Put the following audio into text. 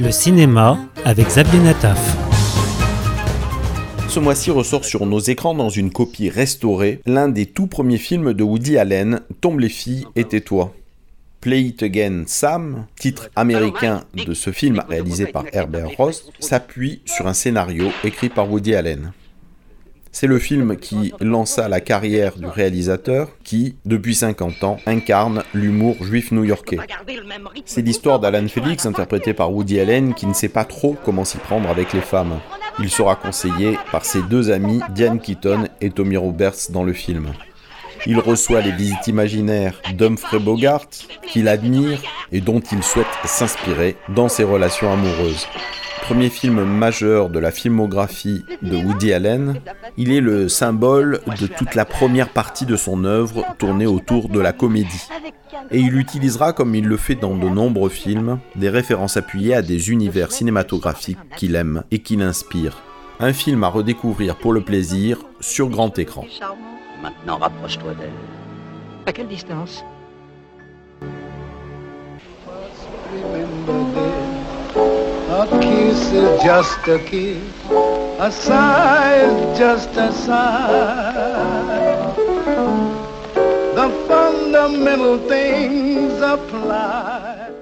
Le cinéma avec Xavier Nataf. Ce mois-ci ressort sur nos écrans dans une copie restaurée l'un des tout premiers films de Woody Allen, Tombe les filles et tais-toi. Play It Again Sam, titre américain de ce film réalisé par Herbert Ross, s'appuie sur un scénario écrit par Woody Allen. C'est le film qui lança la carrière du réalisateur qui, depuis 50 ans, incarne l'humour juif new-yorkais. C'est l'histoire d'Alan Felix, interprété par Woody Allen, qui ne sait pas trop comment s'y prendre avec les femmes. Il sera conseillé par ses deux amis Diane Keaton et Tommy Roberts dans le film. Il reçoit les visites imaginaires d'Humphrey Bogart, qu'il admire et dont il souhaite s'inspirer dans ses relations amoureuses premier film majeur de la filmographie de Woody Allen, il est le symbole de toute la première partie de son œuvre tournée autour de la comédie. Et il utilisera, comme il le fait dans de nombreux films, des références appuyées à des univers cinématographiques qu'il aime et qui l'inspirent. Un film à redécouvrir pour le plaisir sur grand écran. Maintenant, rapproche-toi d'elle. À quelle distance? A kiss is just a kiss, a sigh is just a sigh. The fundamental things apply.